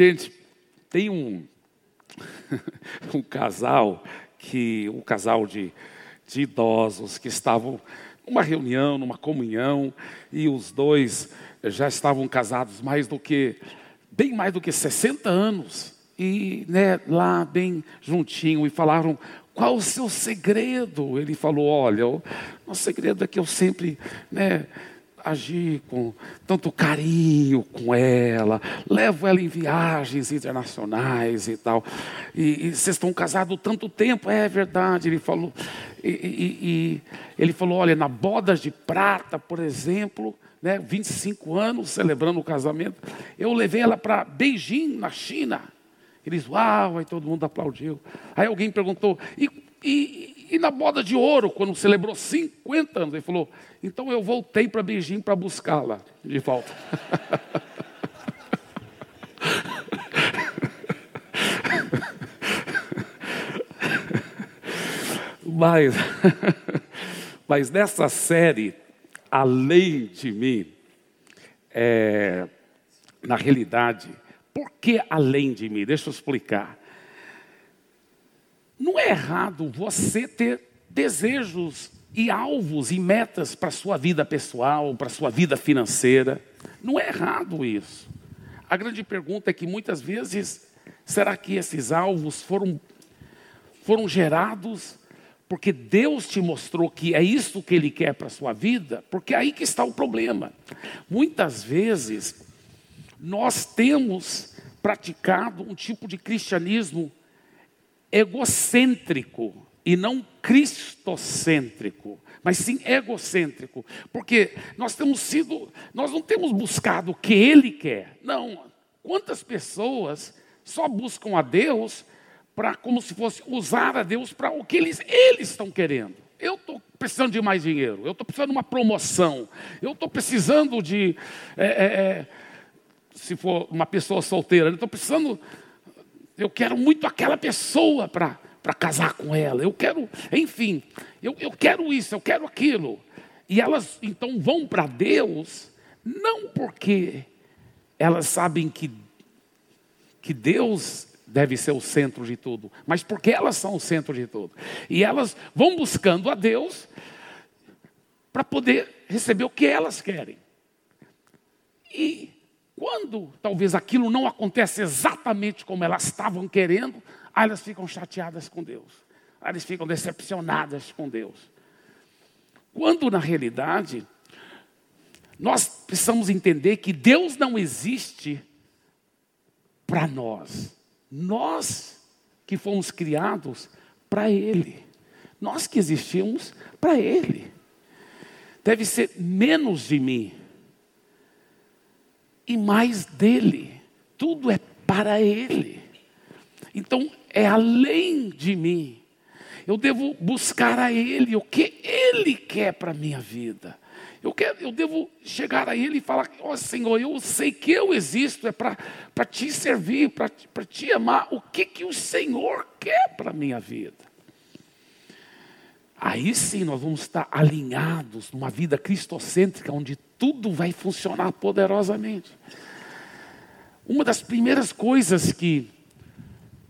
Gente, tem um, um casal que um casal de, de idosos que estavam numa reunião, numa comunhão, e os dois já estavam casados mais do que bem mais do que 60 anos e né, lá bem juntinho e falaram qual o seu segredo? Ele falou: Olha, o nosso segredo é que eu sempre né, agi com tanto carinho com ela, levo ela em viagens internacionais e tal. E, vocês estão casados tanto tempo, é verdade. Ele falou, e, e ele falou: olha, na bodas de prata, por exemplo, né, 25 anos celebrando o casamento, eu levei ela para Beijing, na China. Eles, uau, aí todo mundo aplaudiu. Aí alguém perguntou, e, e, e na boda de ouro, quando celebrou 50 anos? Ele falou, então eu voltei para Beijing para buscá-la de volta. mas, mas nessa série, além de mim, é, na realidade, por que além de mim? Deixa eu explicar. Não é errado você ter desejos e alvos e metas para a sua vida pessoal, para a sua vida financeira. Não é errado isso. A grande pergunta é que muitas vezes, será que esses alvos foram, foram gerados porque Deus te mostrou que é isso que Ele quer para a sua vida? Porque é aí que está o problema. Muitas vezes, nós temos praticado um tipo de cristianismo egocêntrico e não cristocêntrico, mas sim egocêntrico, porque nós temos sido, nós não temos buscado o que ele quer. Não. Quantas pessoas só buscam a Deus para como se fosse usar a Deus para o que eles eles estão querendo? Eu estou precisando de mais dinheiro, eu estou precisando de uma promoção, eu estou precisando de é, é, é se for uma pessoa solteira, eu estou precisando, eu quero muito aquela pessoa para casar com ela, eu quero, enfim, eu, eu quero isso, eu quero aquilo. E elas então vão para Deus, não porque elas sabem que, que Deus deve ser o centro de tudo, mas porque elas são o centro de tudo. E elas vão buscando a Deus para poder receber o que elas querem. Quando talvez aquilo não acontece exatamente como elas estavam querendo, aí elas ficam chateadas com Deus. Aí elas ficam decepcionadas com Deus. Quando na realidade nós precisamos entender que Deus não existe para nós. Nós que fomos criados para Ele. Nós que existimos para Ele. Deve ser menos de mim e mais dele. Tudo é para ele. Então é além de mim. Eu devo buscar a ele o que ele quer para a minha vida. Eu, quero, eu devo chegar a Ele e falar: Ó oh, Senhor, eu sei que eu existo, é para te servir, para te amar. O que, que o Senhor quer para a minha vida? Aí sim nós vamos estar alinhados numa vida cristocêntrica, onde tudo vai funcionar poderosamente. Uma das primeiras coisas que,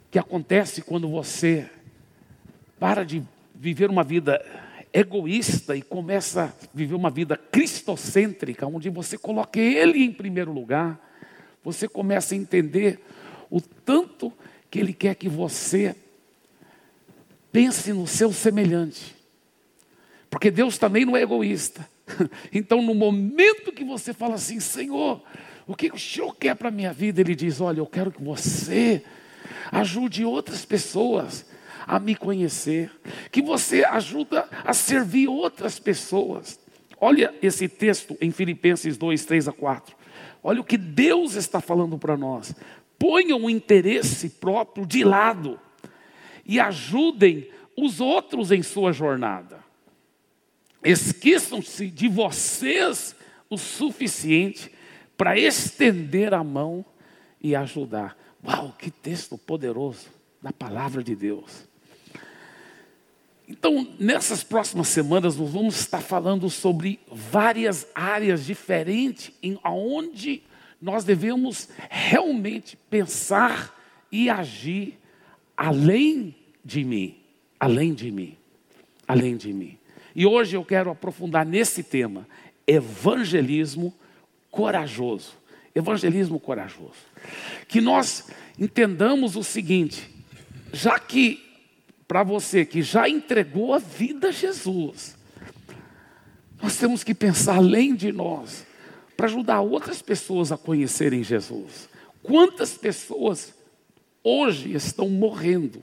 que acontece quando você para de viver uma vida egoísta e começa a viver uma vida cristocêntrica, onde você coloca Ele em primeiro lugar, você começa a entender o tanto que Ele quer que você pense no seu semelhante. Porque Deus também não é egoísta. Então, no momento que você fala assim, Senhor, o que o Senhor quer para a minha vida? Ele diz: Olha, eu quero que você ajude outras pessoas a me conhecer, que você ajuda a servir outras pessoas. Olha esse texto em Filipenses 2, 3 a 4. Olha o que Deus está falando para nós. Ponham o interesse próprio de lado e ajudem os outros em sua jornada. Esqueçam-se de vocês o suficiente para estender a mão e ajudar. Uau, que texto poderoso da palavra de Deus. Então, nessas próximas semanas, nós vamos estar falando sobre várias áreas diferentes em onde nós devemos realmente pensar e agir além de mim, além de mim, além de mim. E hoje eu quero aprofundar nesse tema, evangelismo corajoso. Evangelismo corajoso. Que nós entendamos o seguinte, já que para você que já entregou a vida a Jesus, nós temos que pensar além de nós, para ajudar outras pessoas a conhecerem Jesus. Quantas pessoas hoje estão morrendo,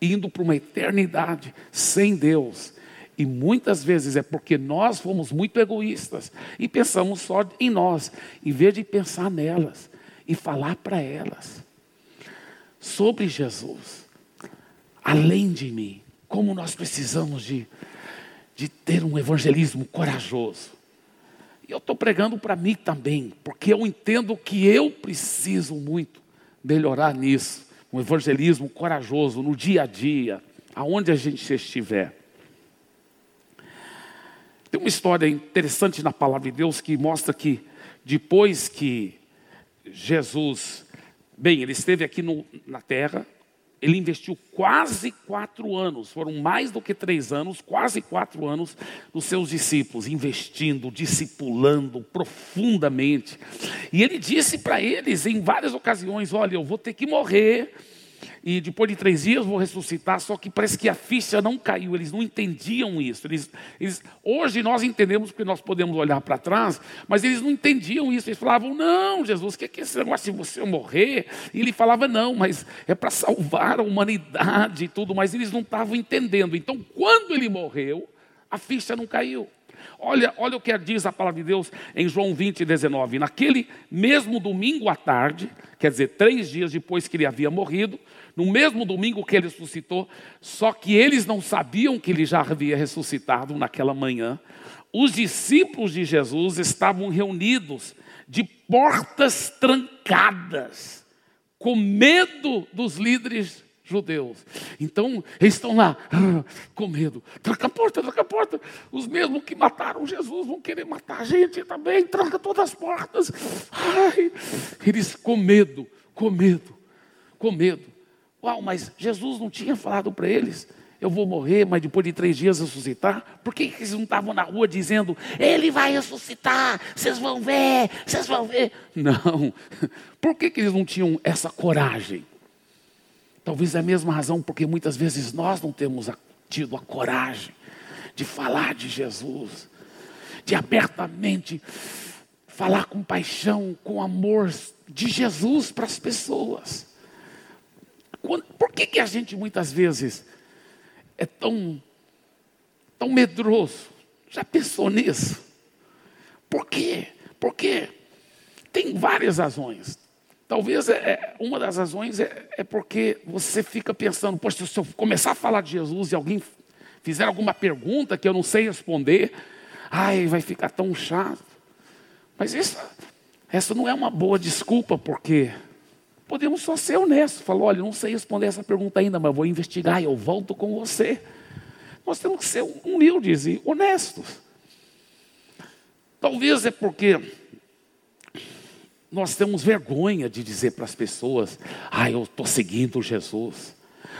indo para uma eternidade sem Deus? E muitas vezes é porque nós fomos muito egoístas e pensamos só em nós, em vez de pensar nelas e falar para elas sobre Jesus, além de mim, como nós precisamos de, de ter um evangelismo corajoso. E eu estou pregando para mim também, porque eu entendo que eu preciso muito melhorar nisso, um evangelismo corajoso no dia a dia, aonde a gente estiver. Tem uma história interessante na palavra de Deus que mostra que depois que Jesus, bem, ele esteve aqui no, na terra, ele investiu quase quatro anos, foram mais do que três anos, quase quatro anos, nos seus discípulos, investindo, discipulando profundamente. E ele disse para eles em várias ocasiões: Olha, eu vou ter que morrer e depois de três dias vou ressuscitar, só que parece que a ficha não caiu, eles não entendiam isso. Eles, eles, hoje nós entendemos porque nós podemos olhar para trás, mas eles não entendiam isso. Eles falavam, não, Jesus, o que é, que esse negócio de você morrer? E ele falava, não, mas é para salvar a humanidade e tudo, mas eles não estavam entendendo. Então, quando ele morreu, a ficha não caiu. Olha, olha o que diz a palavra de Deus em João 20, 19. Naquele mesmo domingo à tarde, quer dizer, três dias depois que ele havia morrido, no mesmo domingo que ele ressuscitou, só que eles não sabiam que ele já havia ressuscitado naquela manhã, os discípulos de Jesus estavam reunidos de portas trancadas, com medo dos líderes judeus. Então, eles estão lá, com medo. Tranca a porta, tranca a porta. Os mesmos que mataram Jesus vão querer matar a gente também. Tranca todas as portas. Ai, eles com medo, com medo, com medo. Uau, mas Jesus não tinha falado para eles eu vou morrer, mas depois de três dias ressuscitar? Por que eles não estavam na rua dizendo, ele vai ressuscitar, vocês vão ver, vocês vão ver? Não, por que, que eles não tinham essa coragem? Talvez é a mesma razão porque muitas vezes nós não temos tido a coragem de falar de Jesus, de abertamente falar com paixão, com amor de Jesus para as pessoas. Por que, que a gente muitas vezes é tão, tão medroso? Já pensou nisso? Por quê? Porque tem várias razões. Talvez é, é, uma das razões é, é, porque você fica pensando, poxa, se eu começar a falar de Jesus e alguém fizer alguma pergunta que eu não sei responder, ai, vai ficar tão chato. Mas isso, essa não é uma boa desculpa, porque podemos só ser honestos. Falar, olha, não sei responder essa pergunta ainda, mas vou investigar e eu volto com você. Nós temos que ser humildes e honestos. Talvez é porque nós temos vergonha de dizer para as pessoas: ah, eu estou seguindo Jesus.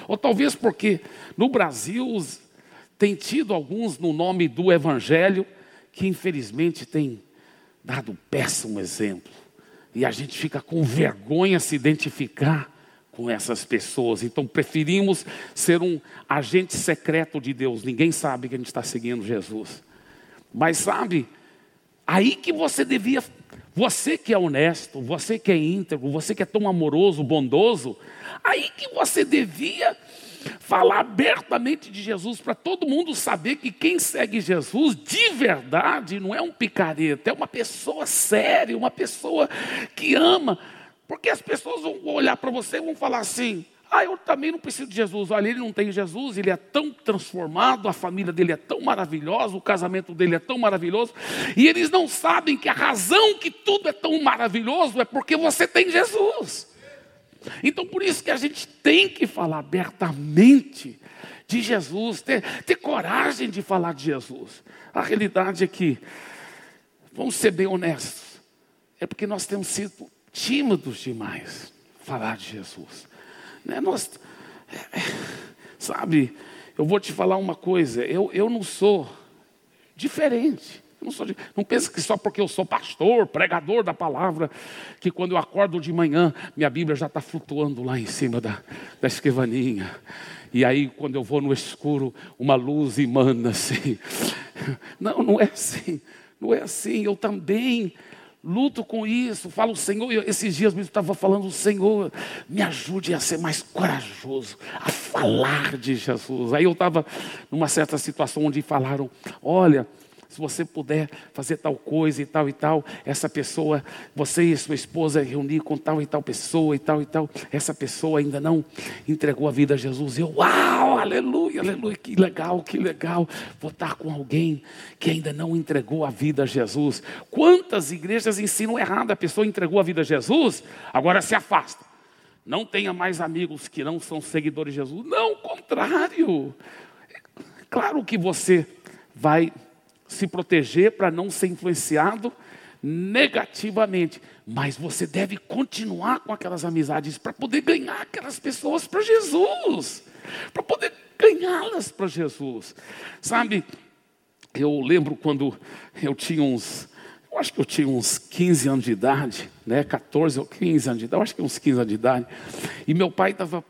Ou talvez porque no Brasil tem tido alguns no nome do Evangelho que infelizmente tem dado péssimo exemplo. E a gente fica com vergonha se identificar com essas pessoas. Então preferimos ser um agente secreto de Deus. Ninguém sabe que a gente está seguindo Jesus. Mas sabe, aí que você devia você que é honesto, você que é íntegro, você que é tão amoroso, bondoso, aí que você devia falar abertamente de Jesus para todo mundo saber que quem segue Jesus de verdade não é um picareta, é uma pessoa séria, uma pessoa que ama. Porque as pessoas vão olhar para você e vão falar assim: ah, eu também não preciso de Jesus. Olha, ele não tem Jesus, ele é tão transformado, a família dele é tão maravilhosa, o casamento dele é tão maravilhoso. E eles não sabem que a razão que tudo é tão maravilhoso é porque você tem Jesus. Então, por isso que a gente tem que falar abertamente de Jesus, ter, ter coragem de falar de Jesus. A realidade é que, vamos ser bem honestos, é porque nós temos sido tímidos demais falar de Jesus. Né? Nós, é, é, sabe, eu vou te falar uma coisa, eu, eu não sou diferente. Não, sou, não pense que só porque eu sou pastor, pregador da palavra, que quando eu acordo de manhã, minha Bíblia já está flutuando lá em cima da, da escrivaninha. E aí, quando eu vou no escuro, uma luz emana assim. Não, não é assim. Não é assim. Eu também luto com isso. Falo, Senhor, esses dias mesmo estava falando, Senhor, me ajude a ser mais corajoso, a falar de Jesus. Aí eu estava numa certa situação onde falaram: olha se você puder fazer tal coisa e tal e tal, essa pessoa, você e sua esposa reunir com tal e tal pessoa e tal e tal, essa pessoa ainda não entregou a vida a Jesus. Eu, uau, aleluia, aleluia, que legal, que legal. Vou estar com alguém que ainda não entregou a vida a Jesus. Quantas igrejas ensinam errado? A pessoa entregou a vida a Jesus, agora se afasta. Não tenha mais amigos que não são seguidores de Jesus. Não, o contrário. Claro que você vai se proteger para não ser influenciado negativamente. Mas você deve continuar com aquelas amizades para poder ganhar aquelas pessoas para Jesus. Para poder ganhá-las para Jesus. Sabe, eu lembro quando eu tinha uns, eu acho que eu tinha uns 15 anos de idade, né, 14 ou 15 anos de idade, eu acho que uns 15 anos de idade, e meu pai estava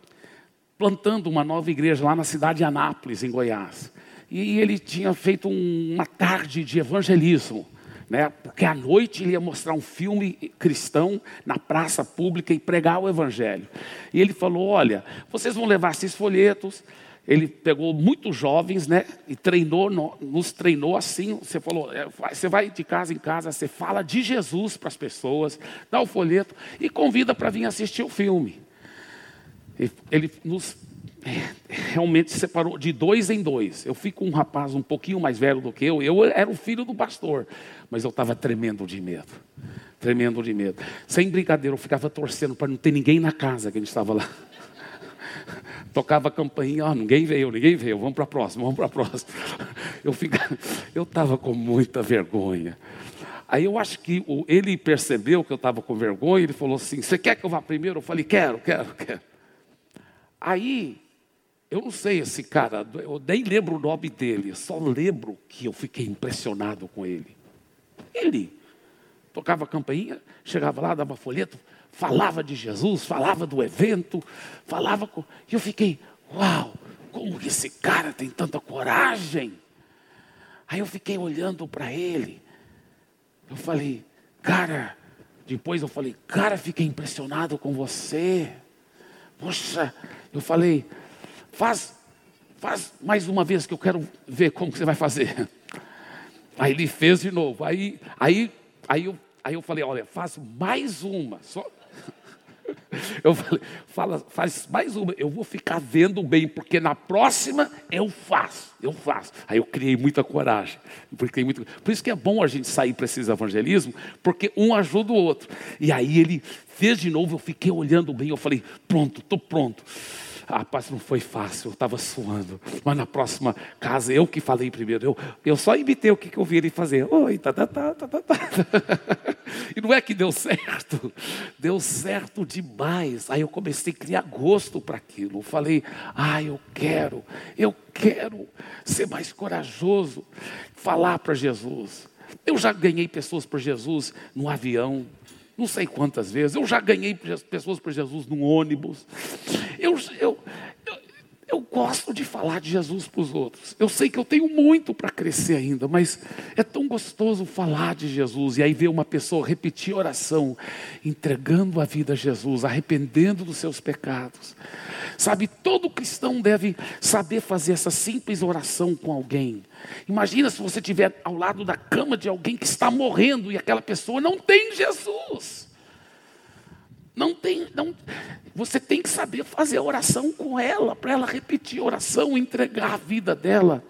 plantando uma nova igreja lá na cidade de Anápolis, em Goiás e ele tinha feito um, uma tarde de evangelismo. Né? Porque à noite ele ia mostrar um filme cristão na praça pública e pregar o evangelho. E ele falou: Olha, vocês vão levar esses folhetos. Ele pegou muitos jovens, né? E treinou, nos treinou assim. Você falou: é, você vai de casa em casa, você fala de Jesus para as pessoas, dá o folheto e convida para vir assistir o filme. Ele nos realmente separou de dois em dois. Eu fui com um rapaz um pouquinho mais velho do que eu. Eu era o filho do pastor, mas eu estava tremendo de medo. Tremendo de medo. Sem brincadeira, eu ficava torcendo para não ter ninguém na casa que a gente estava lá. Tocava a campainha, oh, ninguém veio, ninguém veio, vamos para a próxima, vamos para a próxima. Eu ficava, eu estava com muita vergonha. Aí eu acho que ele percebeu que eu estava com vergonha, ele falou assim: Você quer que eu vá primeiro? Eu falei: Quero, quero, quero. Aí eu não sei esse cara, eu nem lembro o nome dele, só lembro que eu fiquei impressionado com ele. Ele tocava a campainha, chegava lá, dava folheto, falava de Jesus, falava do evento, falava com. E eu fiquei, uau, como que esse cara tem tanta coragem? Aí eu fiquei olhando para ele, eu falei, cara, depois eu falei, cara, fiquei impressionado com você. Poxa, eu falei, Faz, faz mais uma vez que eu quero ver como você vai fazer. Aí ele fez de novo. Aí, aí, aí, eu, aí eu falei, olha, faz mais uma. Só... Eu falei, fala, faz mais uma, eu vou ficar vendo bem, porque na próxima eu faço, eu faço. Aí eu criei muita coragem. Criei muito, por isso que é bom a gente sair para esses evangelismo, porque um ajuda o outro. E aí ele fez de novo, eu fiquei olhando bem, eu falei, pronto, estou pronto. Ah, rapaz, não foi fácil, eu estava suando. Mas na próxima casa, eu que falei primeiro. Eu, eu só imitei o que, que eu vi ele fazer. Oi, tá, tá, tá, tá, tá, tá. E não é que deu certo, deu certo demais. Aí eu comecei a criar gosto para aquilo. Falei, ah, eu quero, eu quero ser mais corajoso, falar para Jesus. Eu já ganhei pessoas para Jesus no avião, não sei quantas vezes. Eu já ganhei pessoas para Jesus num ônibus. Eu, eu, eu, eu gosto de falar de Jesus para os outros. Eu sei que eu tenho muito para crescer ainda, mas é tão gostoso falar de Jesus e aí ver uma pessoa repetir a oração, entregando a vida a Jesus, arrependendo dos seus pecados. Sabe, todo cristão deve saber fazer essa simples oração com alguém. Imagina se você estiver ao lado da cama de alguém que está morrendo e aquela pessoa não tem Jesus. Não tem, não, você tem que saber fazer a oração com ela, para ela repetir a oração, entregar a vida dela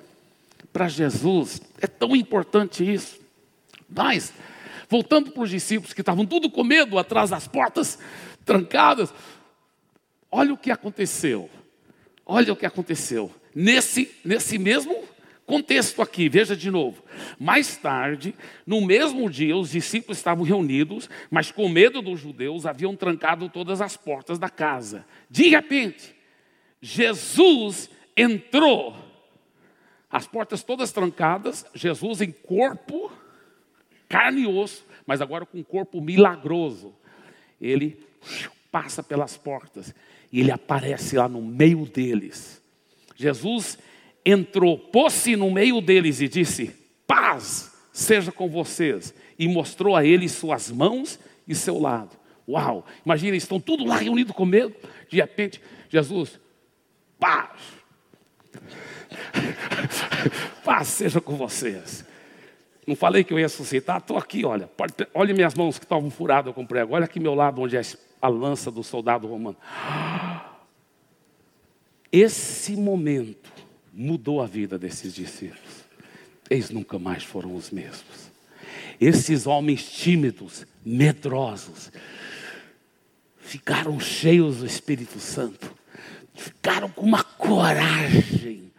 para Jesus. É tão importante isso. Mas, voltando para os discípulos que estavam tudo com medo atrás das portas trancadas, olha o que aconteceu. Olha o que aconteceu. Nesse, nesse mesmo Contexto aqui, veja de novo. Mais tarde, no mesmo dia, os discípulos estavam reunidos, mas com medo dos judeus, haviam trancado todas as portas da casa. De repente, Jesus entrou, as portas todas trancadas, Jesus em corpo, carne e osso, mas agora com um corpo milagroso. Ele passa pelas portas e ele aparece lá no meio deles. Jesus entrou, pôs-se no meio deles e disse: Paz seja com vocês. E mostrou a eles suas mãos e seu lado. Uau! Imagina, estão tudo lá reunidos com medo. De repente, Jesus, paz. paz seja com vocês. Não falei que eu ia suscitar? Estou aqui, olha. Olha minhas mãos que estavam furadas com prego. Olha aqui meu lado, onde é a lança do soldado romano. Esse momento mudou a vida desses discípulos. Eles nunca mais foram os mesmos. Esses homens tímidos, medrosos, ficaram cheios do Espírito Santo, ficaram com uma coragem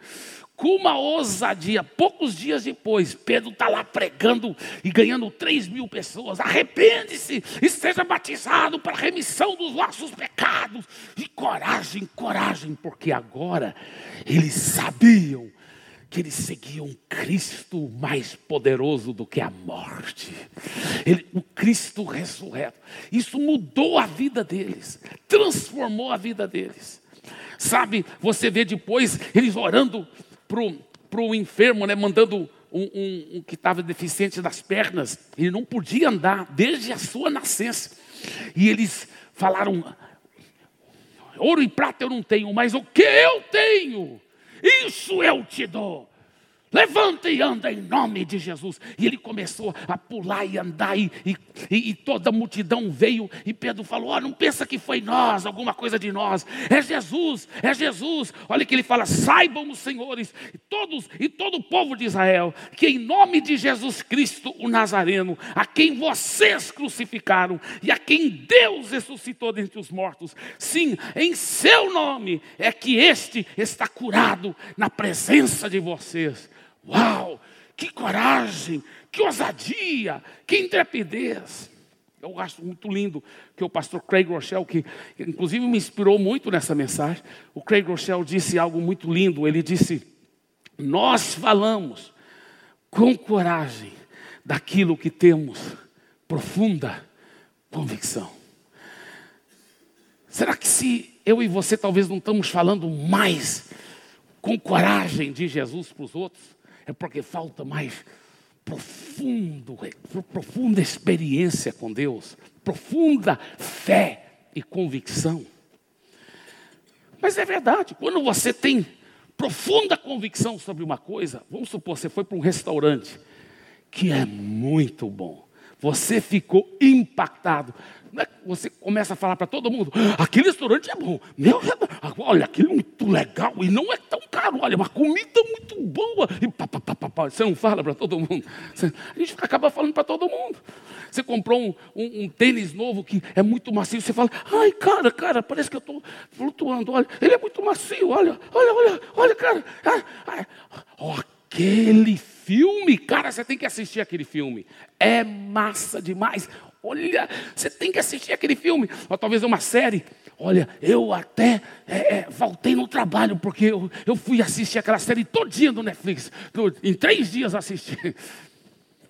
com uma ousadia. Poucos dias depois, Pedro está lá pregando e ganhando 3 mil pessoas. Arrepende-se e seja batizado para a remissão dos nossos pecados. E coragem, coragem, porque agora eles sabiam que eles seguiam Cristo mais poderoso do que a morte. Ele, o Cristo ressurreto. Isso mudou a vida deles, transformou a vida deles. Sabe, você vê depois eles orando para o enfermo, né, mandando um, um, um que estava deficiente das pernas, ele não podia andar desde a sua nascença. E eles falaram: ouro e prata eu não tenho, mas o que eu tenho, isso eu te dou. Levanta e anda em nome de Jesus. E ele começou a pular e andar, e, e, e toda a multidão veio. E Pedro falou: oh, Não pensa que foi nós, alguma coisa de nós. É Jesus, é Jesus. Olha que ele fala: Saibam os senhores, todos e todo o povo de Israel, que em nome de Jesus Cristo, o Nazareno, a quem vocês crucificaram e a quem Deus ressuscitou dentre os mortos, sim, em seu nome é que este está curado na presença de vocês. Uau! Que coragem, que ousadia, que intrepidez. Eu acho muito lindo que o pastor Craig Rochelle, que inclusive me inspirou muito nessa mensagem, o Craig Rochelle disse algo muito lindo. Ele disse: Nós falamos com coragem daquilo que temos profunda convicção. Será que se eu e você talvez não estamos falando mais com coragem de Jesus para os outros? É porque falta mais profundo, profunda experiência com Deus, profunda fé e convicção. Mas é verdade, quando você tem profunda convicção sobre uma coisa, vamos supor, você foi para um restaurante que é muito bom, você ficou impactado. Né? Você começa a falar para todo mundo: aquele restaurante é bom, meu, olha, aquilo é muito legal e não é tão caro, olha, uma comida muito boa. E pá, pá, pá, pá, Você não fala para todo mundo. A gente acaba falando para todo mundo. Você comprou um, um, um, tênis novo que é muito macio, você fala: ai, cara, cara, parece que eu estou flutuando. Olha, ele é muito macio, olha, olha, olha, olha, cara. Ai. Oh, aquele filme, cara, você tem que assistir aquele filme. É massa demais. Olha, você tem que assistir aquele filme. Ou talvez uma série. Olha, eu até é, é, voltei no trabalho, porque eu, eu fui assistir aquela série todinha do Netflix. Em três dias assisti.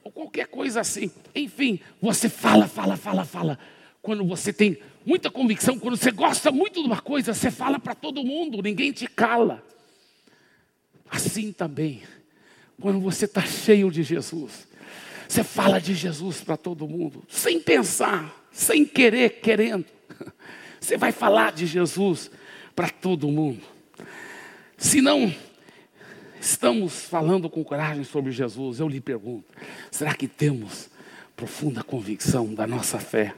Ou qualquer coisa assim. Enfim, você fala, fala, fala, fala. Quando você tem muita convicção, quando você gosta muito de uma coisa, você fala para todo mundo, ninguém te cala. Assim também quando você está cheio de Jesus, você fala de Jesus para todo mundo, sem pensar, sem querer, querendo. Você vai falar de Jesus para todo mundo. Se não estamos falando com coragem sobre Jesus, eu lhe pergunto: será que temos profunda convicção da nossa fé?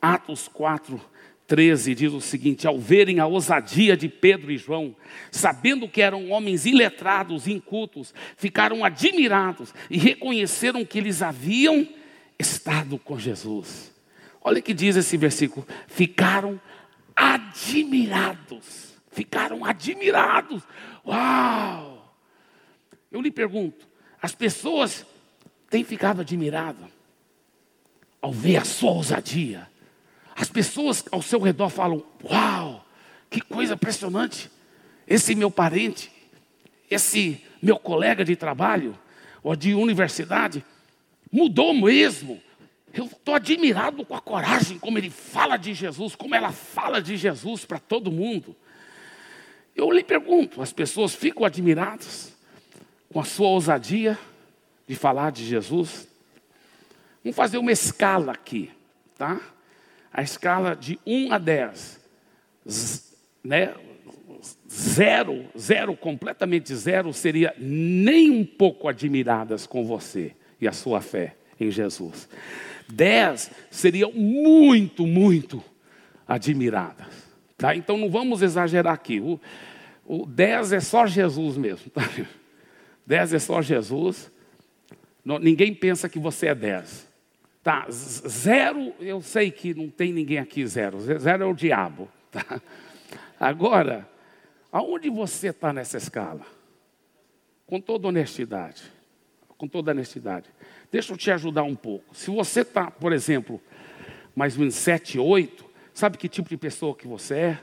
Atos 4, 13 diz o seguinte: Ao verem a ousadia de Pedro e João, sabendo que eram homens iletrados, incultos, ficaram admirados e reconheceram que eles haviam estado com Jesus. Olha o que diz esse versículo: ficaram admirados, ficaram admirados. Uau! Eu lhe pergunto: as pessoas têm ficado admiradas ao ver a sua ousadia. As pessoas ao seu redor falam: Uau, que coisa impressionante! Esse meu parente, esse meu colega de trabalho ou de universidade, mudou mesmo. Eu estou admirado com a coragem como ele fala de Jesus, como ela fala de Jesus para todo mundo. Eu lhe pergunto: as pessoas ficam admiradas com a sua ousadia de falar de Jesus? Vamos fazer uma escala aqui, tá? A escala de 1 a 10. Z, né? Zero, zero, completamente zero, seria nem um pouco admiradas com você e a sua fé em Jesus. Dez seriam muito, muito admiradas. Tá? Então não vamos exagerar aqui. O, o dez é só Jesus mesmo. Tá? Dez é só Jesus. Ninguém pensa que você é dez. Tá, zero, eu sei que não tem ninguém aqui zero. Zero é o diabo. Tá? Agora, aonde você está nessa escala? Com toda honestidade. Com toda honestidade. Deixa eu te ajudar um pouco. Se você está, por exemplo, mais ou menos 7, 8, sabe que tipo de pessoa que você é?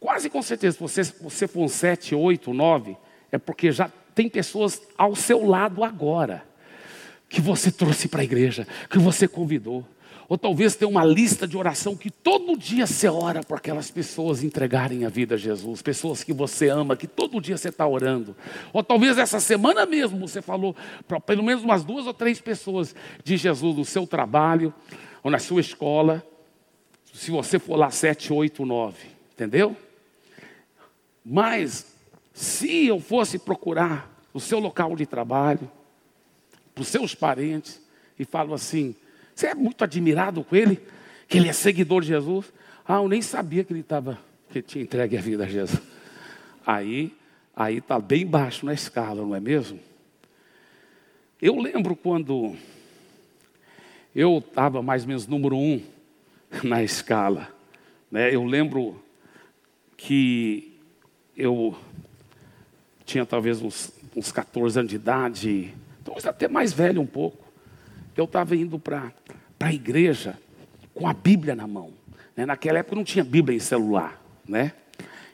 Quase com certeza, se você, você for um 7, 8, 9, é porque já tem pessoas ao seu lado agora, que você trouxe para a igreja, que você convidou. Ou talvez tenha uma lista de oração que todo dia você ora para aquelas pessoas entregarem a vida a Jesus, pessoas que você ama, que todo dia você está orando. Ou talvez essa semana mesmo você falou para pelo menos umas duas ou três pessoas de Jesus no seu trabalho ou na sua escola. Se você for lá sete, oito, nove, entendeu? Mas se eu fosse procurar o seu local de trabalho, para os seus parentes, e falo assim, você é muito admirado com ele? Que ele é seguidor de Jesus? Ah, eu nem sabia que ele estava, que tinha entregue a vida a Jesus. Aí, aí está bem baixo na escala, não é mesmo? Eu lembro quando eu estava mais ou menos número um na escala. Né? Eu lembro que eu tinha talvez uns, uns 14 anos de idade, talvez até mais velho um pouco eu estava indo para a igreja com a Bíblia na mão. Né? Naquela época não tinha Bíblia em celular. Né?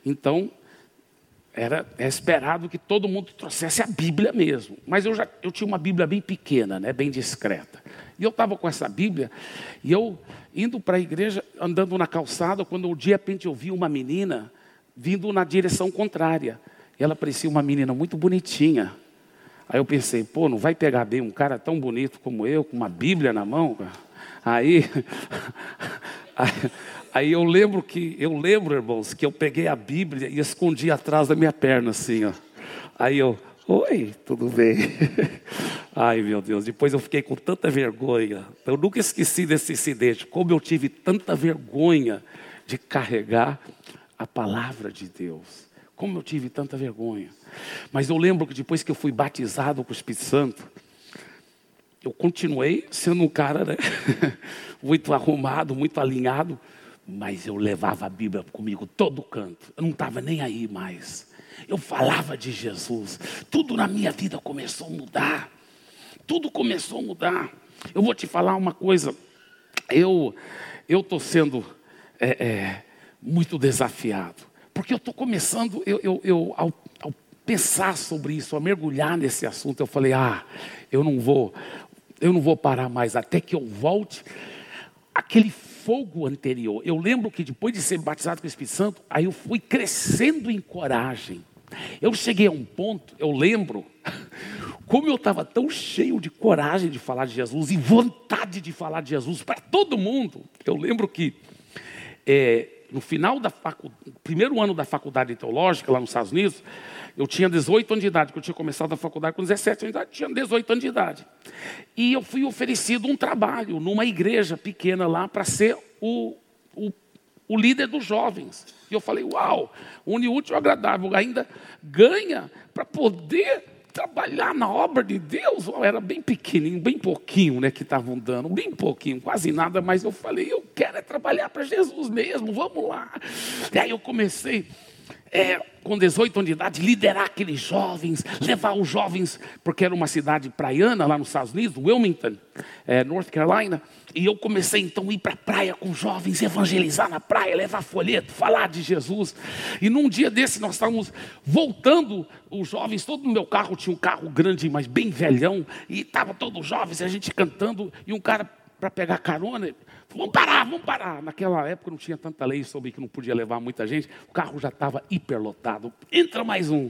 Então, era é esperado que todo mundo trouxesse a Bíblia mesmo. Mas eu, já, eu tinha uma Bíblia bem pequena, né? bem discreta. E eu estava com essa Bíblia, e eu indo para a igreja, andando na calçada, quando de repente eu vi uma menina vindo na direção contrária. E ela parecia uma menina muito bonitinha, Aí eu pensei, pô, não vai pegar bem um cara tão bonito como eu, com uma Bíblia na mão? Aí, aí, eu lembro que, eu lembro, irmãos, que eu peguei a Bíblia e escondi atrás da minha perna, assim, ó. Aí eu, oi, tudo bem? Ai, meu Deus, depois eu fiquei com tanta vergonha. Eu nunca esqueci desse incidente, como eu tive tanta vergonha de carregar a palavra de Deus. Como eu tive tanta vergonha. Mas eu lembro que depois que eu fui batizado com o Espírito Santo, eu continuei sendo um cara né? muito arrumado, muito alinhado, mas eu levava a Bíblia comigo todo canto. Eu não estava nem aí mais. Eu falava de Jesus. Tudo na minha vida começou a mudar. Tudo começou a mudar. Eu vou te falar uma coisa. Eu eu estou sendo é, é, muito desafiado. Porque eu estou começando, eu, eu, eu ao, ao, pensar sobre isso, a mergulhar nesse assunto, eu falei, ah, eu não vou, eu não vou parar mais até que eu volte aquele fogo anterior. Eu lembro que depois de ser batizado com o Espírito Santo, aí eu fui crescendo em coragem. Eu cheguei a um ponto, eu lembro, como eu estava tão cheio de coragem de falar de Jesus e vontade de falar de Jesus para todo mundo. Eu lembro que é, no final da primeiro ano da faculdade teológica, lá nos Estados Unidos, eu tinha 18 anos de idade, que eu tinha começado a faculdade com 17 anos de idade, tinha 18 anos de idade. E eu fui oferecido um trabalho numa igreja pequena lá para ser o, o, o, líder dos jovens. E eu falei, uau, une útil agradável, ainda ganha para poder trabalhar na obra de Deus, era bem pequenininho, bem pouquinho, né, que estavam dando, bem pouquinho, quase nada, mas eu falei, eu quero é trabalhar para Jesus mesmo, vamos lá. E aí eu comecei, é, com 18 anos de idade, liderar aqueles jovens, levar os jovens, porque era uma cidade praiana lá nos Estados Unidos, Wilmington, é, North Carolina, e eu comecei então a ir para a praia com jovens, evangelizar na praia, levar folheto, falar de Jesus. E num dia desse nós estávamos voltando, os jovens, todo no meu carro tinha um carro grande, mas bem velhão, e estava todos os jovens, a gente cantando, e um cara para pegar carona, Vamos parar, vamos parar. Naquela época não tinha tanta lei sobre que não podia levar muita gente. O carro já estava hiperlotado. Entra mais um.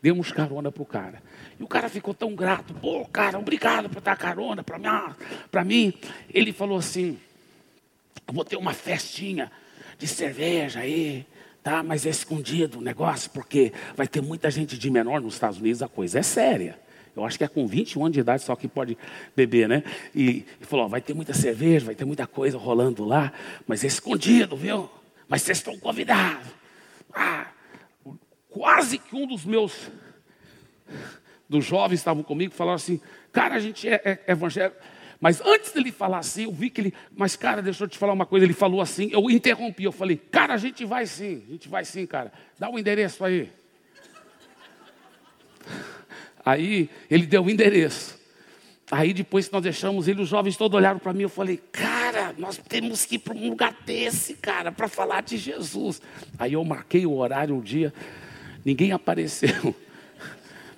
Demos carona para o cara. E o cara ficou tão grato. Pô, cara, obrigado por dar carona para mim. Ele falou assim: vou ter uma festinha de cerveja aí, tá? Mas é escondido o negócio, porque vai ter muita gente de menor nos Estados Unidos, a coisa é séria. Eu acho que é com 21 anos de idade só que pode beber, né? E, e falou: ó, vai ter muita cerveja, vai ter muita coisa rolando lá, mas é escondido, viu? Mas vocês estão convidados. Ah, quase que um dos meus dos jovens estavam comigo falaram assim: cara, a gente é, é evangélico. Mas antes dele falar assim, eu vi que ele, mas cara, deixa eu te falar uma coisa, ele falou assim, eu interrompi, eu falei, cara, a gente vai sim, a gente vai sim, cara, dá o um endereço aí. Aí ele deu o endereço. Aí depois que nós deixamos ele, os jovens todos olharam para mim. Eu falei, cara, nós temos que ir para um lugar desse, cara, para falar de Jesus. Aí eu marquei o horário um dia, ninguém apareceu.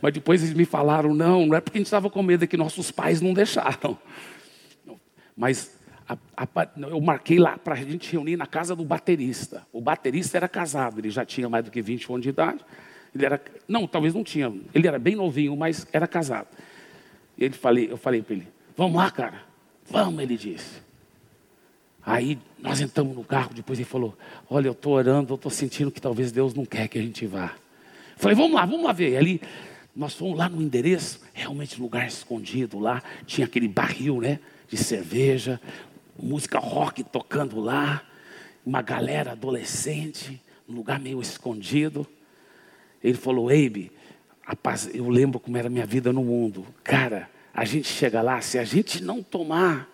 Mas depois eles me falaram, não, não é porque a gente estava com medo, é que nossos pais não deixaram. Mas a, a, eu marquei lá para a gente reunir na casa do baterista. O baterista era casado, ele já tinha mais do que 20 anos de idade. Ele era, não, talvez não tinha. Ele era bem novinho, mas era casado. E ele falei, eu falei para ele: "Vamos lá, cara. Vamos", ele disse. Aí nós entramos no carro, depois ele falou: "Olha, eu estou orando, eu estou sentindo que talvez Deus não quer que a gente vá". Falei: "Vamos lá, vamos lá ver". Ali nós fomos lá no endereço, realmente lugar escondido lá, tinha aquele barril, né, de cerveja, música rock tocando lá, uma galera adolescente, um lugar meio escondido. Ele falou, Eibe, eu lembro como era a minha vida no mundo. Cara, a gente chega lá, se a gente não tomar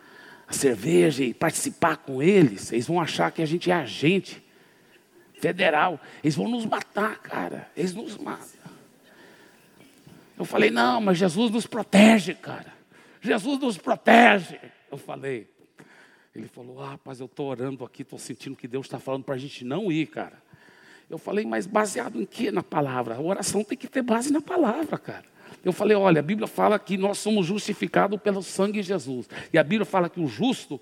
a cerveja e participar com eles, eles vão achar que a gente é agente federal. Eles vão nos matar, cara. Eles nos matam. Eu falei, não, mas Jesus nos protege, cara. Jesus nos protege. Eu falei. Ele falou, ah, rapaz, eu estou orando aqui, estou sentindo que Deus está falando para a gente não ir, cara. Eu falei, mas baseado em que na palavra? A oração tem que ter base na palavra, cara. Eu falei, olha, a Bíblia fala que nós somos justificados pelo sangue de Jesus. E a Bíblia fala que o justo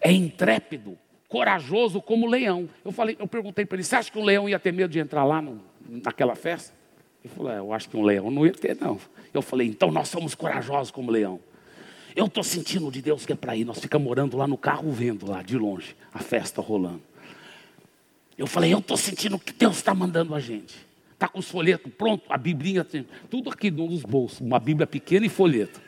é intrépido, corajoso como leão. Eu falei, eu perguntei para ele, você acha que um leão ia ter medo de entrar lá no, naquela festa? Ele falou, é, eu acho que um leão não ia ter, não. Eu falei, então nós somos corajosos como leão. Eu estou sentindo de Deus que é para ir. Nós ficamos morando lá no carro, vendo lá de longe a festa rolando. Eu falei, eu estou sentindo que Deus está mandando a gente. Está com os folhetos pronto, a Biblinha, tudo aqui nos bolsos, uma Bíblia pequena e folheto.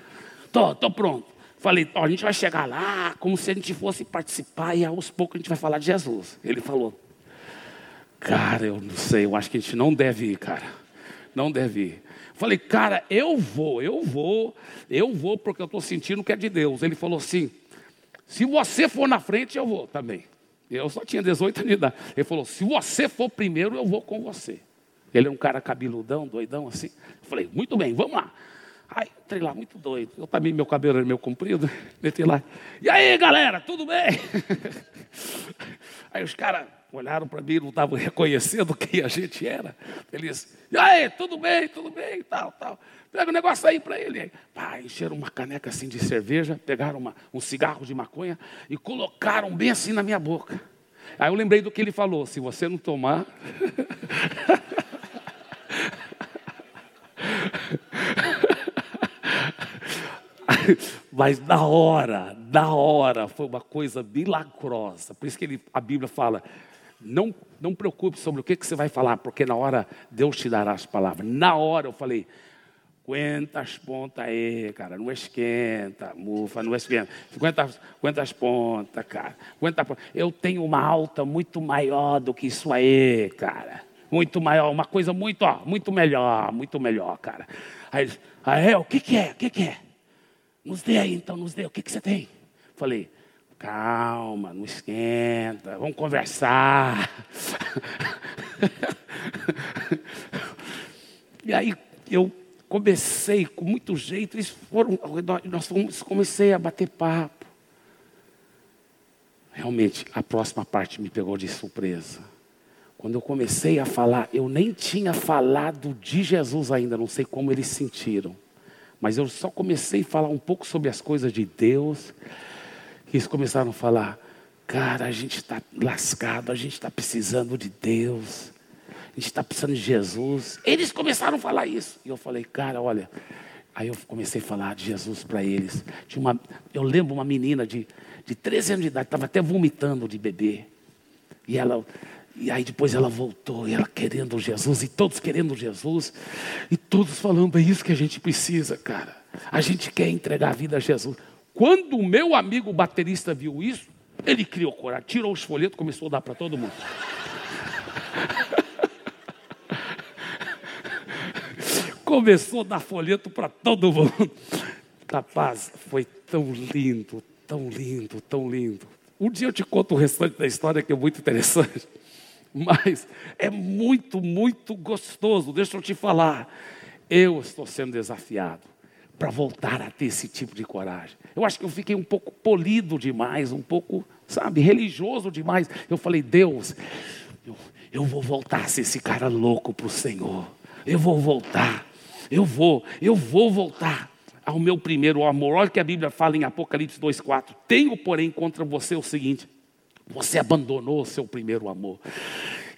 Estou, estou pronto. Falei, ó, a gente vai chegar lá como se a gente fosse participar e aos poucos a gente vai falar de Jesus. Ele falou, cara, eu não sei, eu acho que a gente não deve ir, cara. Não deve ir. Falei, cara, eu vou, eu vou, eu vou porque eu estou sentindo que é de Deus. Ele falou assim, se você for na frente, eu vou também. Eu só tinha 18 anos de idade. Ele falou: se você for primeiro, eu vou com você. Ele é um cara cabeludão, doidão assim. Falei: muito bem, vamos lá. Aí entrei lá, muito doido. Eu também, meu cabelo era meio comprido. Entrei lá. E aí, galera, tudo bem? Aí os caras olharam para mim, não estavam reconhecendo quem a gente era. Eles, e aí, tudo bem, tudo bem, tal, tal. Pega o negócio aí para ele. Pá, encheram uma caneca assim de cerveja, pegaram uma, um cigarro de maconha e colocaram bem assim na minha boca. Aí eu lembrei do que ele falou: se você não tomar. Mas na hora, na hora, foi uma coisa milagrosa. Por isso que ele, a Bíblia fala: não, não preocupe sobre o que, que você vai falar, porque na hora Deus te dará as palavras. Na hora eu falei: Aguenta as pontas aí, cara. Não esquenta, mufa, não esquenta. Aguenta, as pontas, cara. Aguenta Eu tenho uma alta muito maior do que isso aí, cara. Muito maior, uma coisa muito, ó, muito melhor, muito melhor, cara. Aí, aí o que, que é? O que, que é? Nos dê aí, então, nos dê. O que, que você tem? Falei, calma, não esquenta, vamos conversar. E aí eu comecei com muito jeito, eles foram ao redor, nós fomos, comecei a bater papo. Realmente, a próxima parte me pegou de surpresa. Quando eu comecei a falar, eu nem tinha falado de Jesus ainda, não sei como eles sentiram. Mas eu só comecei a falar um pouco sobre as coisas de Deus. E eles começaram a falar: Cara, a gente está lascado, a gente está precisando de Deus, a gente está precisando de Jesus. Eles começaram a falar isso. E eu falei: Cara, olha. Aí eu comecei a falar de Jesus para eles. Tinha uma, eu lembro uma menina de, de 13 anos de idade, estava até vomitando de bebê. E ela, e aí depois ela voltou, e ela querendo Jesus, e todos querendo Jesus, e todos falando, é isso que a gente precisa, cara. A gente quer entregar a vida a Jesus. Quando o meu amigo baterista viu isso, ele criou coragem, tirou os folhetos, começou a dar para todo mundo. começou a dar folheto para todo mundo. Rapaz, foi tão lindo, tão lindo, tão lindo. Um dia eu te conto o restante da história que é muito interessante. Mas é muito, muito gostoso. Deixa eu te falar. Eu estou sendo desafiado para voltar a ter esse tipo de coragem. Eu acho que eu fiquei um pouco polido demais, um pouco, sabe, religioso demais. Eu falei, Deus, eu, eu vou voltar a ser esse cara louco para o Senhor. Eu vou voltar. Eu vou, eu vou voltar ao meu primeiro amor. Olha o que a Bíblia fala em Apocalipse 2,4. Tenho, porém, contra você o seguinte: você abandonou o seu primeiro amor.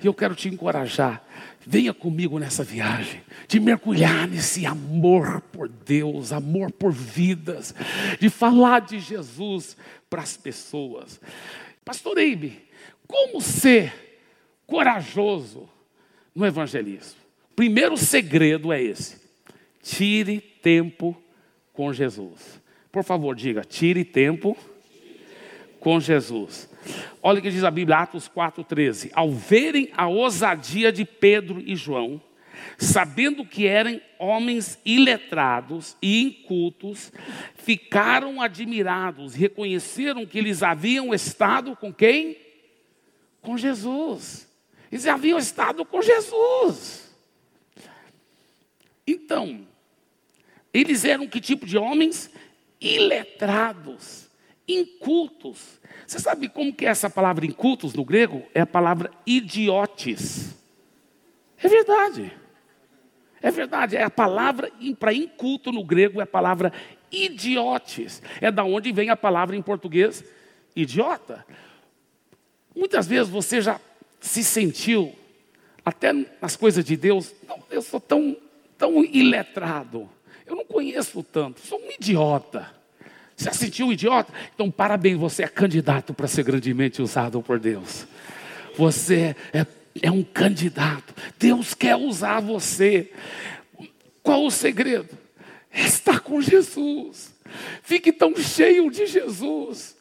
E eu quero te encorajar. Venha comigo nessa viagem, de mergulhar nesse amor por Deus, amor por vidas, de falar de Jesus para as pessoas. Pastor Eibe, como ser corajoso no evangelismo? Primeiro segredo é esse: tire tempo com Jesus. Por favor, diga: tire tempo com Jesus. Olha o que diz a Bíblia, Atos 4,13. Ao verem a ousadia de Pedro e João, sabendo que eram homens iletrados e incultos, ficaram admirados, reconheceram que eles haviam estado com quem? Com Jesus. Eles haviam estado com Jesus. Então, eles eram que tipo de homens? Iletrados, incultos. Você sabe como que é essa palavra incultos no grego? É a palavra idiotes. É verdade. É verdade, é a palavra para inculto no grego é a palavra idiotes. É da onde vem a palavra em português idiota. Muitas vezes você já se sentiu até nas coisas de Deus, não, eu sou tão tão iletrado. Eu não conheço tanto, sou um idiota. Você se sentiu um idiota? Então, parabéns, você é candidato para ser grandemente usado por Deus. Você é, é um candidato. Deus quer usar você. Qual o segredo? Estar com Jesus. Fique tão cheio de Jesus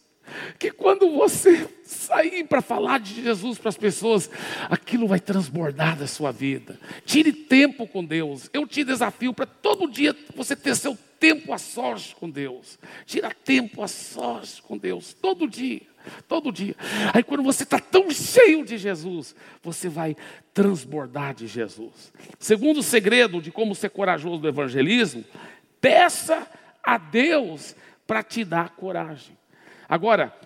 que quando você sair para falar de Jesus para as pessoas, aquilo vai transbordar da sua vida. Tire tempo com Deus. Eu te desafio para todo dia você ter seu tempo a sós com Deus. Tira tempo a sós com Deus, todo dia. Todo dia. Aí quando você está tão cheio de Jesus, você vai transbordar de Jesus. Segundo segredo de como ser corajoso no evangelismo, peça a Deus para te dar coragem. Agora,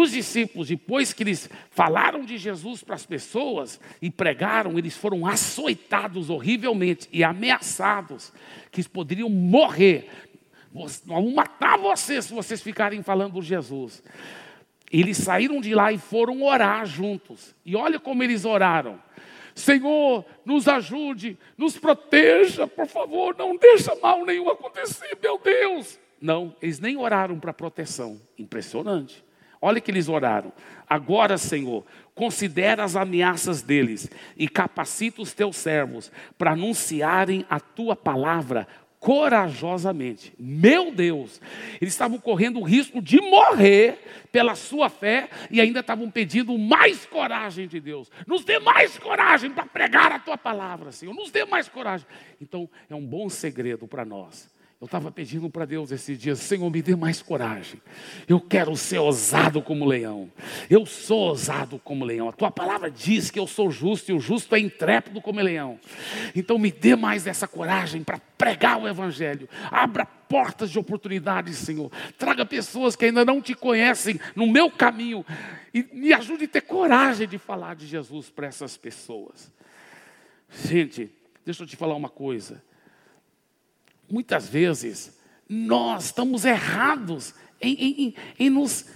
os discípulos, depois que eles falaram de Jesus para as pessoas e pregaram, eles foram açoitados horrivelmente e ameaçados que eles poderiam morrer. Vamos matar vocês se vocês ficarem falando de Jesus. Eles saíram de lá e foram orar juntos. E olha como eles oraram. Senhor, nos ajude, nos proteja, por favor, não deixa mal nenhum acontecer, meu Deus. Não, eles nem oraram para proteção. Impressionante. Olha que eles oraram. Agora, Senhor, considera as ameaças deles e capacita os teus servos para anunciarem a tua palavra corajosamente. Meu Deus, eles estavam correndo o risco de morrer pela sua fé e ainda estavam pedindo mais coragem de Deus. Nos dê mais coragem para pregar a tua palavra, Senhor. Nos dê mais coragem. Então, é um bom segredo para nós Eu estava pedindo para Deus esses dias, Senhor, me dê mais coragem. Eu quero ser ousado como leão. Eu sou ousado como leão. A tua palavra diz que eu sou justo e o justo é intrépido como leão. Então me dê mais essa coragem para pregar o evangelho. Abra portas de oportunidades, Senhor. Traga pessoas que ainda não te conhecem no meu caminho e me ajude a ter coragem de falar de Jesus para essas pessoas. Gente, deixa eu te falar uma coisa. Muitas vezes nós estamos errados em, em, em nos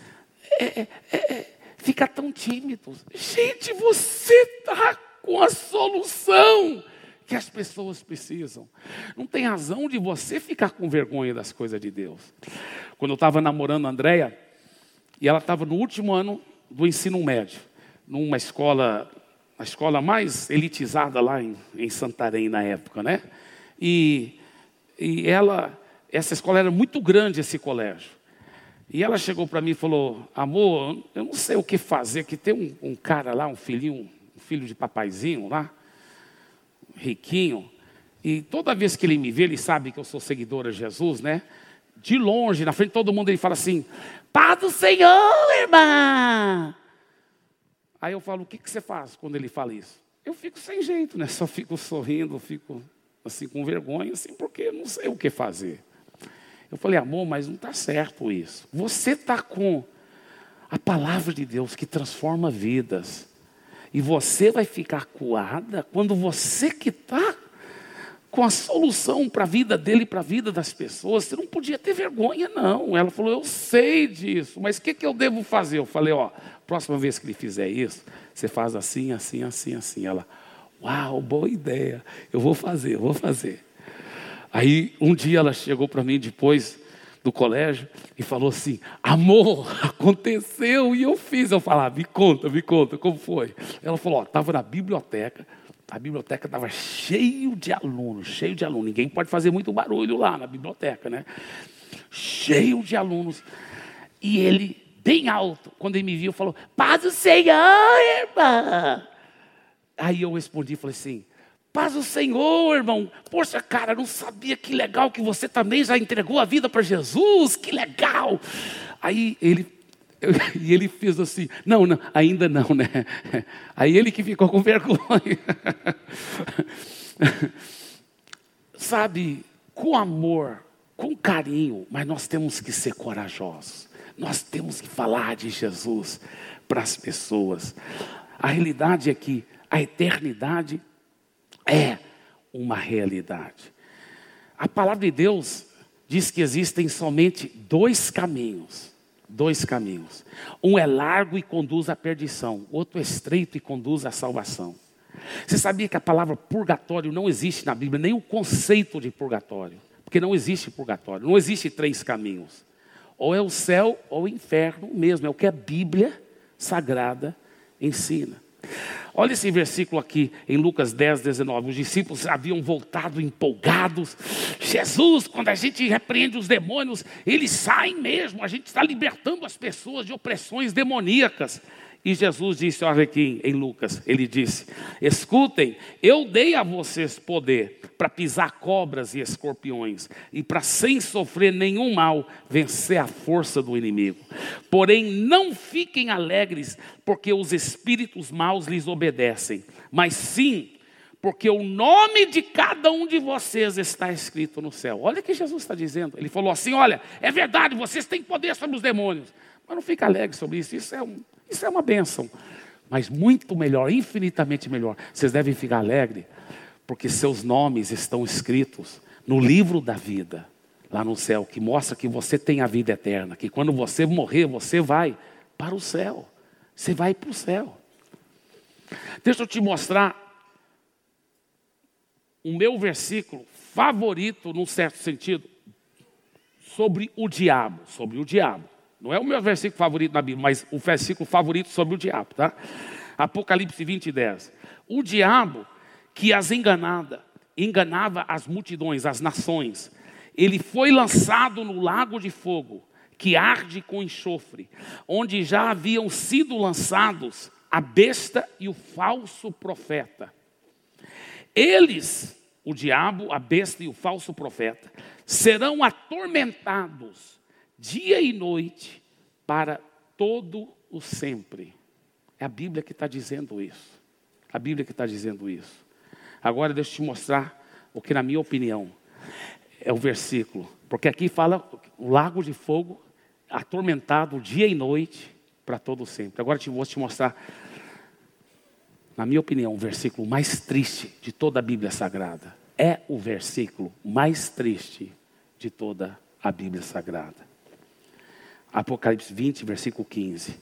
é, é, é, ficar tão tímidos. Gente, você está com a solução que as pessoas precisam. Não tem razão de você ficar com vergonha das coisas de Deus. Quando eu estava namorando a Andréia, e ela estava no último ano do ensino médio, numa escola, a escola mais elitizada lá em, em Santarém na época, né? E e ela, essa escola era muito grande, esse colégio. E ela chegou para mim e falou: Amor, eu não sei o que fazer, que tem um, um cara lá, um filhinho, um filho de papaizinho lá, riquinho. E toda vez que ele me vê, ele sabe que eu sou seguidora de Jesus, né? De longe, na frente de todo mundo, ele fala assim: Paz do Senhor, irmã! Aí eu falo: O que, que você faz quando ele fala isso? Eu fico sem jeito, né? Só fico sorrindo, fico assim com vergonha, assim, porque não sei o que fazer. Eu falei, amor, mas não está certo isso. Você está com a palavra de Deus que transforma vidas. E você vai ficar coada quando você que está com a solução para a vida dele e para a vida das pessoas. Você não podia ter vergonha, não. Ela falou, eu sei disso, mas o que, que eu devo fazer? Eu falei, ó, próxima vez que ele fizer isso, você faz assim, assim, assim, assim. Ela, Uau, boa ideia. Eu vou fazer, eu vou fazer. Aí um dia ela chegou para mim depois do colégio e falou assim: Amor, aconteceu e eu fiz. Eu falava: Me conta, me conta, como foi? Ela falou: Estava na biblioteca, a biblioteca estava cheio de alunos, cheio de alunos. Ninguém pode fazer muito barulho lá na biblioteca, né? Cheio de alunos. E ele, bem alto, quando ele me viu, falou: Paz do Senhor, irmã. Aí eu respondi, falei assim, paz o Senhor, irmão. Poxa, cara, não sabia que legal que você também já entregou a vida para Jesus, que legal. Aí ele, e ele fez assim, não, não, ainda não, né? Aí ele que ficou com vergonha. Sabe, com amor, com carinho, mas nós temos que ser corajosos. Nós temos que falar de Jesus para as pessoas. A realidade é que a eternidade é uma realidade. A palavra de Deus diz que existem somente dois caminhos. Dois caminhos. Um é largo e conduz à perdição, outro é estreito e conduz à salvação. Você sabia que a palavra purgatório não existe na Bíblia, nem o conceito de purgatório, porque não existe purgatório, não existe três caminhos. Ou é o céu ou o inferno mesmo, é o que a Bíblia sagrada ensina. Olha esse versículo aqui em Lucas 10, 19. Os discípulos haviam voltado empolgados. Jesus, quando a gente repreende os demônios, eles saem mesmo. A gente está libertando as pessoas de opressões demoníacas. E Jesus disse, olha aqui em Lucas, ele disse: Escutem, eu dei a vocês poder para pisar cobras e escorpiões, e para sem sofrer nenhum mal, vencer a força do inimigo. Porém, não fiquem alegres, porque os espíritos maus lhes obedecem, mas sim porque o nome de cada um de vocês está escrito no céu. Olha o que Jesus está dizendo. Ele falou assim: olha, é verdade, vocês têm poder sobre os demônios. Mas não fica alegre sobre isso, isso é um isso é uma bênção. Mas muito melhor, infinitamente melhor. Vocês devem ficar alegres, porque seus nomes estão escritos no livro da vida, lá no céu, que mostra que você tem a vida eterna, que quando você morrer, você vai para o céu. Você vai para o céu. Deixa eu te mostrar o meu versículo favorito, num certo sentido, sobre o diabo. Sobre o diabo. Não é o meu versículo favorito na Bíblia, mas o versículo favorito sobre o diabo, tá? Apocalipse 20, 10. O diabo que as enganada, enganava as multidões, as nações, ele foi lançado no lago de fogo, que arde com enxofre, onde já haviam sido lançados a besta e o falso profeta. Eles, o diabo, a besta e o falso profeta, serão atormentados dia e noite para todo o sempre. É a Bíblia que está dizendo isso. A Bíblia que está dizendo isso. Agora deixa eu te mostrar o que, na minha opinião, é o versículo. Porque aqui fala o lago de fogo atormentado dia e noite para todo sempre. Agora eu vou te mostrar, na minha opinião, o versículo mais triste de toda a Bíblia Sagrada. É o versículo mais triste de toda a Bíblia Sagrada. Apocalipse 20, versículo 15.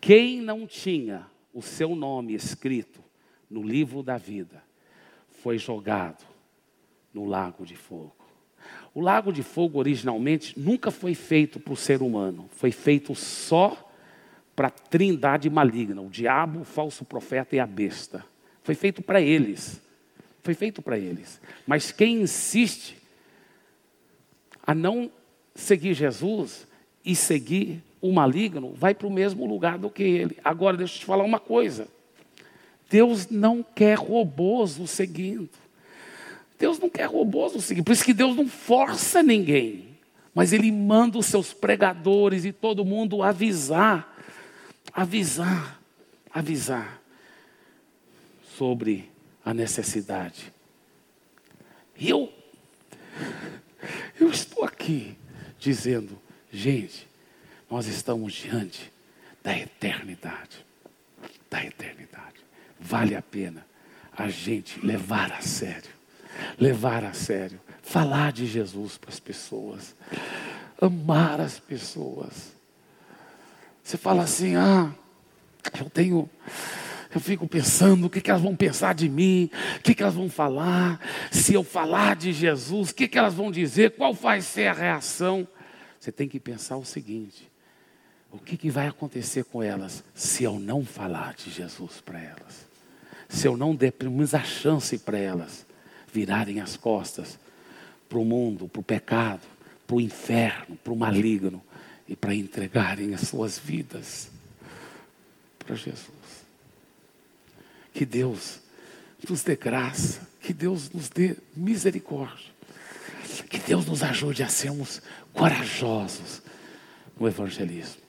Quem não tinha o seu nome escrito no livro da vida foi jogado no lago de fogo. O lago de fogo originalmente nunca foi feito para o ser humano, foi feito só para a trindade maligna, o diabo, o falso profeta e a besta. Foi feito para eles. Foi feito para eles. Mas quem insiste a não seguir Jesus e seguir o maligno, vai para o mesmo lugar do que ele. Agora, deixa eu te falar uma coisa. Deus não quer robôs o seguindo. Deus não quer robôs o seguindo. Por isso que Deus não força ninguém. Mas Ele manda os seus pregadores e todo mundo avisar, avisar, avisar sobre a necessidade. E eu, eu estou aqui dizendo, gente, nós estamos diante da eternidade. Da eternidade. Vale a pena a gente levar a sério. Levar a sério. Falar de Jesus para as pessoas. Amar as pessoas. Você fala assim, ah, eu tenho. Eu fico pensando o que, que elas vão pensar de mim, o que, que elas vão falar, se eu falar de Jesus, o que, que elas vão dizer, qual vai ser a reação. Você tem que pensar o seguinte: o que, que vai acontecer com elas se eu não falar de Jesus para elas? Se eu não der pelo menos a chance para elas virarem as costas para o mundo, para o pecado, para o inferno, para o maligno e para entregarem as suas vidas para Jesus. Que Deus nos dê graça, que Deus nos dê misericórdia, que Deus nos ajude a sermos corajosos no evangelismo.